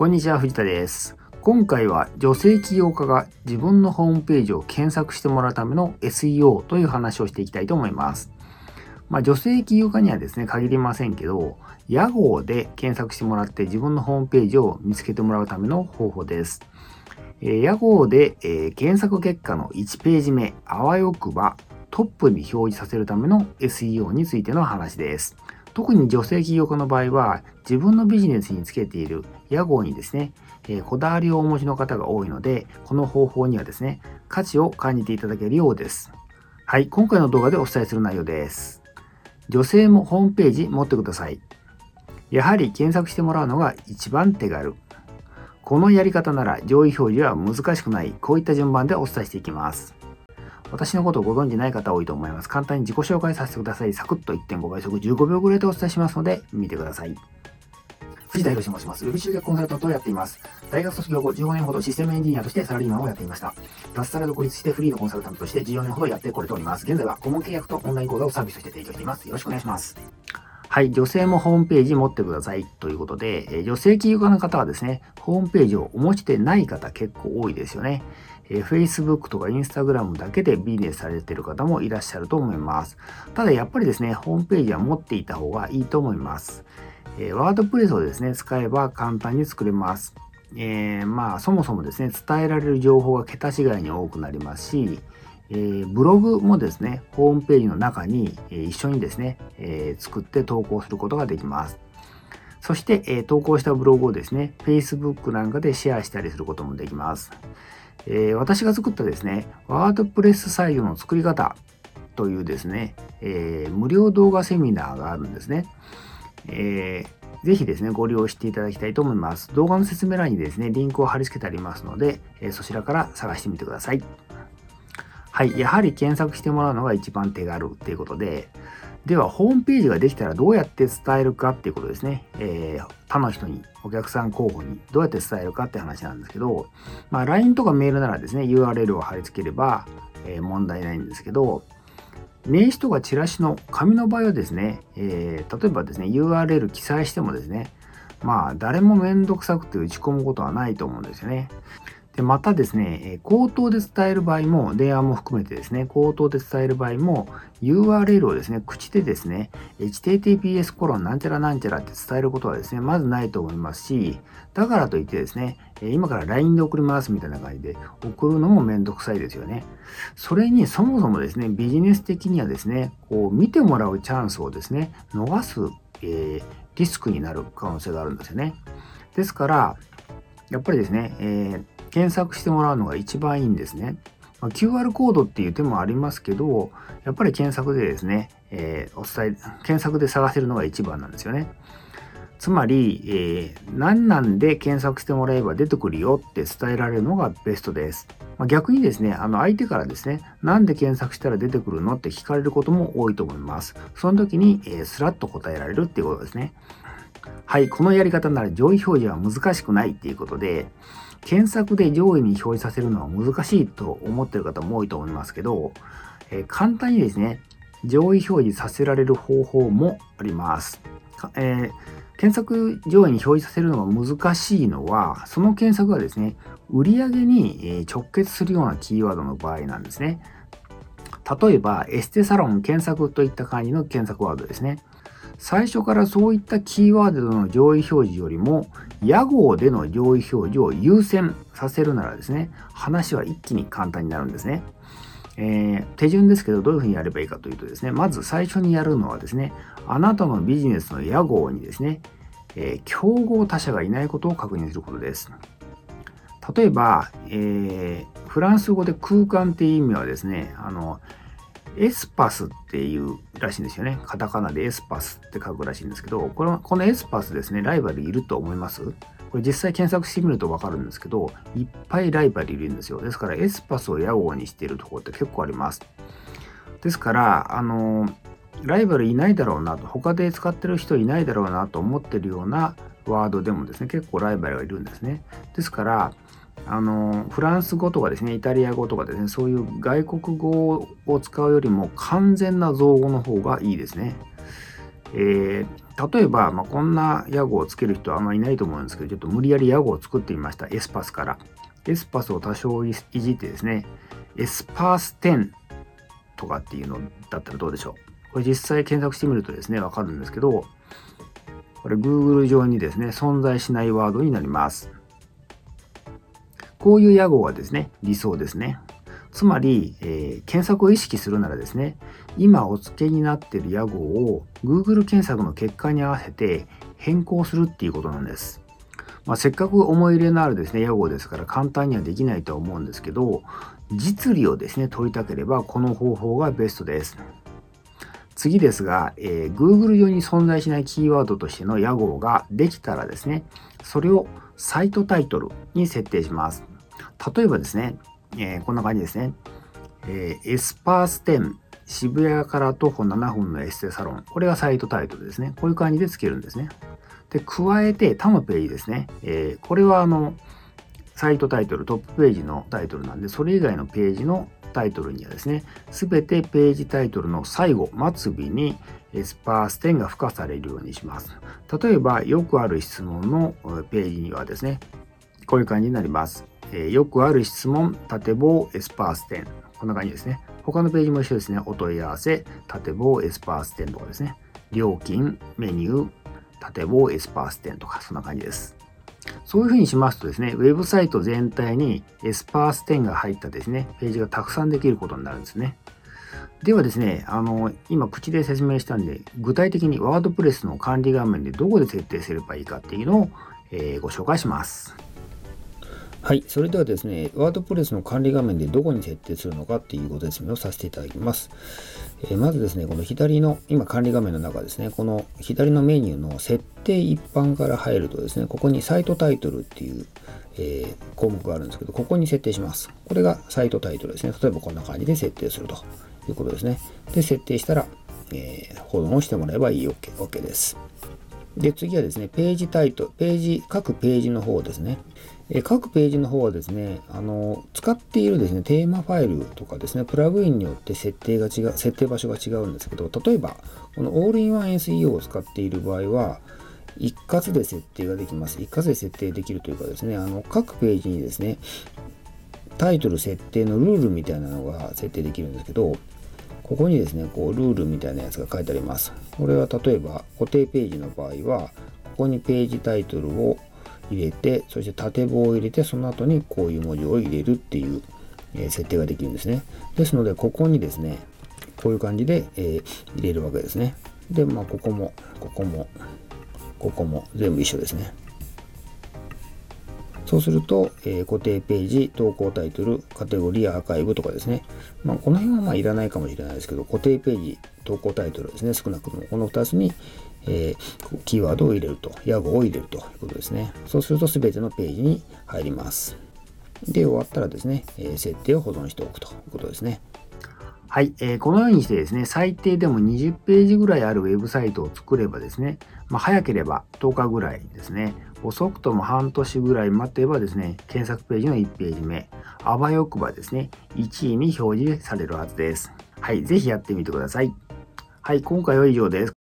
こんにちは、藤田です。今回は女性起業家が自分のホームページを検索してもらうための SEO という話をしていきたいと思います。まあ、女性起業家にはですね、限りませんけど、屋号で検索してもらって自分のホームページを見つけてもらうための方法です。え、屋号で、えー、検索結果の1ページ目、あわよくばトップに表示させるための SEO についての話です。特に女性起業家の場合は、自分のビジネスにつけている屋号にですね、えー、こだわりをお持ちの方が多いので、この方法にはですね、価値を感じていただけるようです。はい、今回の動画でお伝えする内容です。女性もホームページ持ってください。やはり検索してもらうのが一番手軽。このやり方なら上位表示は難しくない、こういった順番でお伝えしていきます。私のことをご存知ない方多いと思います。簡単に自己紹介させてください。サクッと1.5倍速15秒ぐらいでお伝えしますので、見てください。藤田博と申します。ウェブ集客コンサルタントをやっています。大学卒業後15年ほどシステムエンジニアとしてサラリーマンをやっていました。脱サラ独立してフリーのコンサルタントとして14年ほどやってこれております。現在は顧問契約とオンライン講座をサービスとして提供しています。よろしくお願いします。はい、女性もホームページ持ってくださいということで、え女性起業家の方はですね、ホームページをお持ちでない方結構多いですよね。え Facebook とか Instagram だけでビジネスされている方もいらっしゃると思います。ただやっぱりですね、ホームページは持っていた方がいいと思います。えワードプレスをですね、使えば簡単に作れます。えー、まあ、そもそもですね、伝えられる情報が桁違いに多くなりますし、えー、ブログもですね、ホームページの中に、えー、一緒にですね、えー、作って投稿することができます。そして、え投稿したブログをですね、Facebook なんかでシェアしたりすることもできます。え私が作ったですね、ワードプレスサイトの作り方というですね、え無料動画セミナーがあるんですね。えー、ぜひですね、ご利用していただきたいと思います。動画の説明欄にですね、リンクを貼り付けてありますので、え、そちらから探してみてください。はい、やはり検索してもらうのが一番手軽っていうことで、では、ホームページができたらどうやって伝えるかっていうことですね。えー、他の人に、お客さん候補にどうやって伝えるかって話なんですけど、まあ、LINE とかメールならですね、URL を貼り付ければ、えー、問題ないんですけど、名刺とかチラシの紙の場合はですね、えー、例えばですね、URL 記載してもですね、まあ、誰もめんどくさくて打ち込むことはないと思うんですよね。でまたですね、口頭で伝える場合も、電話も含めてですね、口頭で伝える場合も、URL をですね、口でですね、https コロンなんちゃらなんちゃらって伝えることはですね、まずないと思いますし、だからといってですね、今から LINE で送りますみたいな感じで送るのもめんどくさいですよね。それにそもそもですね、ビジネス的にはですね、こう見てもらうチャンスをですね、逃す、えー、リスクになる可能性があるんですよね。ですから、やっぱりですね、えー検索してもらうのが一番いいんですね。ま、QR コードっていう手もありますけど、やっぱり検索でですね、えー、お伝え、検索で探せるのが一番なんですよね。つまり、えー、何なんで検索してもらえば出てくるよって伝えられるのがベストです。まあ、逆にですね、あの相手からですね、なんで検索したら出てくるのって聞かれることも多いと思います。その時に、えー、スラッと答えられるっていうことですね。はい、このやり方なら上位表示は難しくないっていうことで、検索で上位に表示させるのは難しいと思ってる方も多いと思いますけど、えー、簡単にですね、上位表示させられる方法もあります。えー、検索上位に表示させるのが難しいのは、その検索がですね、売上に直結するようなキーワードの場合なんですね。例えば、エステサロン検索といった感じの検索ワードですね。最初からそういったキーワードの上位表示よりも、屋号での上位表示を優先させるならですね、話は一気に簡単になるんですね。えー、手順ですけど、どういうふうにやればいいかというとですね、まず最初にやるのはですね、あなたのビジネスの屋号にですね、えー、競合他社がいないことを確認することです。例えば、えー、フランス語で空間っていう意味はですね、あの、エスパスっていうらしいんですよね。カタカナでエスパスって書くらしいんですけど、このこのエスパスですね、ライバルいると思います？これ実際検索してみるとわかるんですけど、いっぱいライバルいるんですよ。ですからエスパスを屋号にしているところって結構あります。ですから、あの、ライバルいないだろうなと、他で使ってる人いないだろうなと思ってるようなワードでもですね、結構ライバルがいるんですね。ですから、あのフランス語とかですねイタリア語とかですねそういう外国語を使うよりも完全な造語の方がいいですねえー、例えば、まあ、こんな屋号をつける人はあんまりいないと思うんですけど、ちょっと無理やり屋号を作ってみました。エスパスから。エスパスを多少いじってですね、エスパース10とかっていうのだったらどうでしょう。これ実際検索してみるとですね、わかるんですけど、これ Google 上にですね、存在しないワードになります。こういう屋号はですね、理想ですね。つまり、えー、検索を意識するならですね、今お付けになっている屋号を Google 検索の結果に合わせて変更するっていうことなんです。まあ、せっかく思い入れのあるですね、屋号ですから簡単にはできないとは思うんですけど、実利をですね、取りたければこの方法がベストです。次ですが、えー、Google 上に存在しないキーワードとしての屋号ができたらですね、それをサイトタイトルに設定します。例えばですね、えー、こんな感じですね。えー、エスパース10渋谷から徒歩7分のエステサロン。これがサイトタイトルですね。こういう感じでつけるんですね。で、加えて他のページですね。えー、これはあの、サイトタイトル、トップページのタイトルなんで、それ以外のページのタイトルにはですね、すべてページタイトルの最後、末尾にエスパース点が付加されるようにします。例えば、よくある質問のページにはですね、こういう感じになります。えー、よくある質問、縦棒、エスパース点。こんな感じですね。他のページも一緒ですね。お問い合わせ、縦棒、エスパース点とかですね。料金、メニュー、縦棒、エスパース点とか、そんな感じです。そういうふうにしますとですね、ウェブサイト全体にエスパース点が入ったですね、ページがたくさんできることになるんですね。ではですね、あの、今口で説明したんで、具体的にワードプレスの管理画面でどこで設定すればいいかっていうのを、えー、ご紹介します。はい。それではですね、ワードプレスの管理画面でどこに設定するのかっていうご説明をさせていただきます。えー、まずですね、この左の、今管理画面の中ですね、この左のメニューの設定一般から入るとですね、ここにサイトタイトルっていう、えー、項目があるんですけど、ここに設定します。これがサイトタイトルですね。例えばこんな感じで設定するということですね。で、設定したら、えー、保存をしてもらえばいい OK, OK です。で、次はですね、ページタイトル、ページ、各ページの方ですね。え各ページの方はですね、あの、使っているですね、テーマファイルとかですね、プラグインによって設定が違う、設定場所が違うんですけど、例えば、このオールインワン SEO を使っている場合は、一括で設定ができます。一括で設定できるというかですね、あの、各ページにですね、タイトル設定のルールみたいなのが設定できるんですけど、ここにですね、こう、ルールみたいなやつが書いてあります。これは例えば、固定ページの場合は、ここにページタイトルを入れて、そして縦棒を入れて、その後にこういう文字を入れるっていう、え、設定ができるんですね。ですので、ここにですね、こういう感じで、え、入れるわけですね。で、まあ、ここも、ここも、ここも全部一緒ですね。そうすると、えー、固定ページ、投稿タイトル、カテゴリー、アーカイブとかですね。まあ、この辺はまあいらないかもしれないですけど、固定ページ、投稿タイトルですね。少なくともこの2つに、えー、キーワードを入れると、ヤゴを入れるということですね。そうすると全てのページに入ります。で、終わったらですね、えー、設定を保存しておくということですね。はい、えー、このようにしてですね、最低でも20ページぐらいあるウェブサイトを作ればですね、まあ、早ければ10日ぐらいですね、遅くとも半年ぐらい待てばですね、検索ページの1ページ目、あばよくばですね、1位に表示されるはずです。はい、ぜひやってみてください。はい、今回は以上です。